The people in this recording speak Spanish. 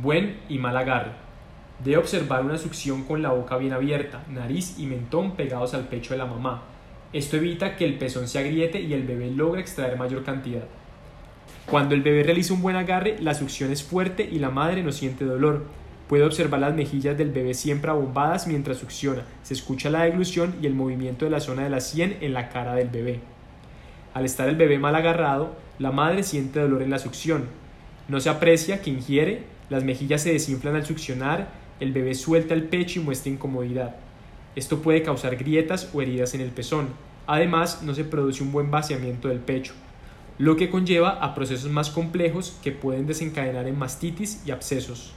Buen y mal agarre. Debe observar una succión con la boca bien abierta, nariz y mentón pegados al pecho de la mamá. Esto evita que el pezón se agriete y el bebé logre extraer mayor cantidad. Cuando el bebé realiza un buen agarre, la succión es fuerte y la madre no siente dolor. Puede observar las mejillas del bebé siempre abombadas mientras succiona. Se escucha la deglución y el movimiento de la zona de la sien en la cara del bebé. Al estar el bebé mal agarrado, la madre siente dolor en la succión. No se aprecia que ingiere las mejillas se desinflan al succionar, el bebé suelta el pecho y muestra incomodidad. Esto puede causar grietas o heridas en el pezón. Además, no se produce un buen vaciamiento del pecho, lo que conlleva a procesos más complejos que pueden desencadenar en mastitis y abscesos.